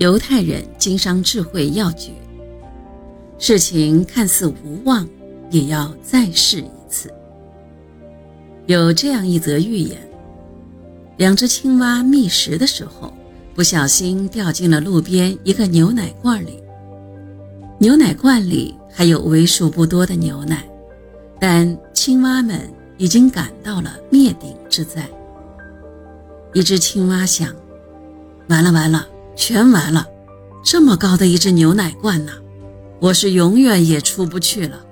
犹太人经商智慧要诀：事情看似无望，也要再试一次。有这样一则寓言：两只青蛙觅食的时候，不小心掉进了路边一个牛奶罐里。牛奶罐里还有为数不多的牛奶，但青蛙们已经感到了灭顶之灾。一只青蛙想：完了完了！全完了，这么高的一只牛奶罐呐，我是永远也出不去了。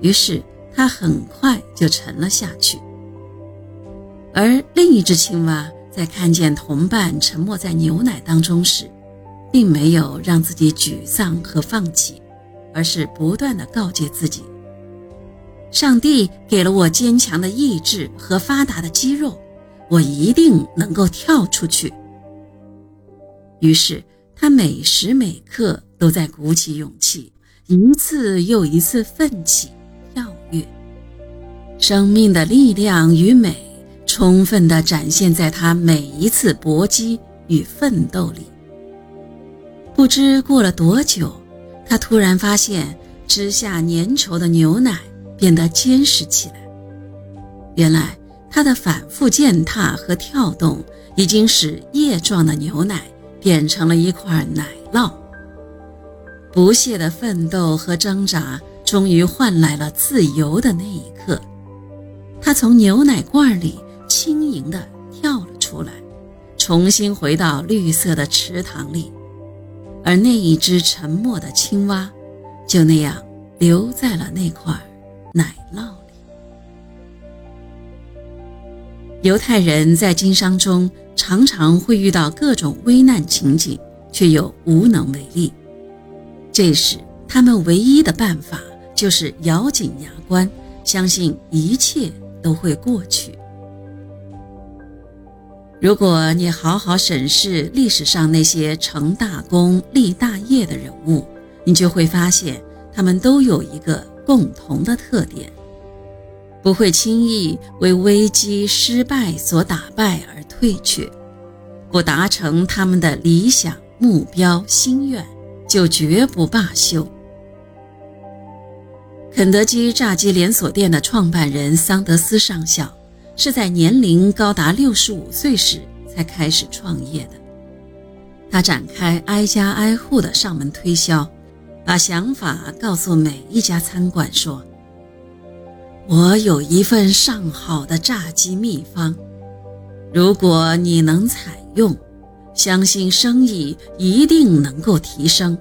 于是它很快就沉了下去。而另一只青蛙在看见同伴沉没在牛奶当中时，并没有让自己沮丧和放弃，而是不断的告诫自己：上帝给了我坚强的意志和发达的肌肉，我一定能够跳出去。于是，他每时每刻都在鼓起勇气，一次又一次奋起跳跃。生命的力量与美，充分地展现在他每一次搏击与奋斗里。不知过了多久，他突然发现枝下粘稠的牛奶变得坚实起来。原来，他的反复践踏和跳动，已经使液状的牛奶。变成了一块奶酪。不懈的奋斗和挣扎，终于换来了自由的那一刻。他从牛奶罐里轻盈地跳了出来，重新回到绿色的池塘里，而那一只沉默的青蛙，就那样留在了那块奶酪里。犹太人在经商中。常常会遇到各种危难情景，却又无能为力。这时，他们唯一的办法就是咬紧牙关，相信一切都会过去。如果你好好审视历史上那些成大功立大业的人物，你就会发现，他们都有一个共同的特点：不会轻易为危机失败所打败。退却，不达成他们的理想目标心愿，就绝不罢休。肯德基炸鸡连锁店的创办人桑德斯上校，是在年龄高达六十五岁时才开始创业的。他展开挨家挨户的上门推销，把想法告诉每一家餐馆，说：“我有一份上好的炸鸡秘方。”如果你能采用，相信生意一定能够提升，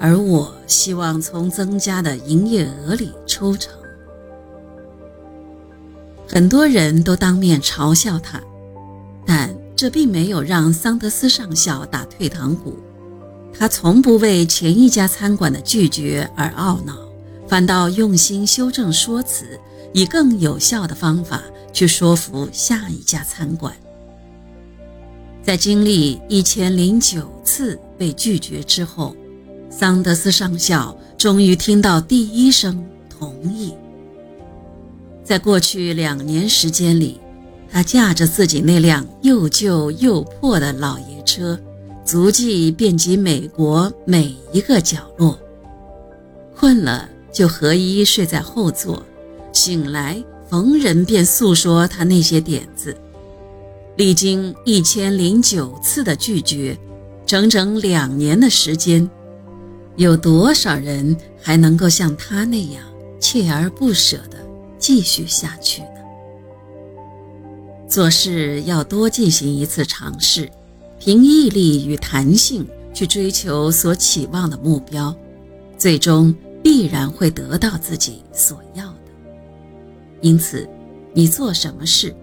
而我希望从增加的营业额里抽成。很多人都当面嘲笑他，但这并没有让桑德斯上校打退堂鼓。他从不为前一家餐馆的拒绝而懊恼，反倒用心修正说辞，以更有效的方法。去说服下一家餐馆。在经历一千零九次被拒绝之后，桑德斯上校终于听到第一声同意。在过去两年时间里，他驾着自己那辆又旧又破的老爷车，足迹遍及美国每一个角落。困了就合衣睡在后座，醒来。逢人便诉说他那些点子，历经一千零九次的拒绝，整整两年的时间，有多少人还能够像他那样锲而不舍地继续下去呢？做事要多进行一次尝试，凭毅力与弹性去追求所期望的目标，最终必然会得到自己所要。因此，你做什么事，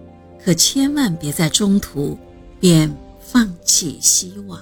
可千万别在中途便放弃希望。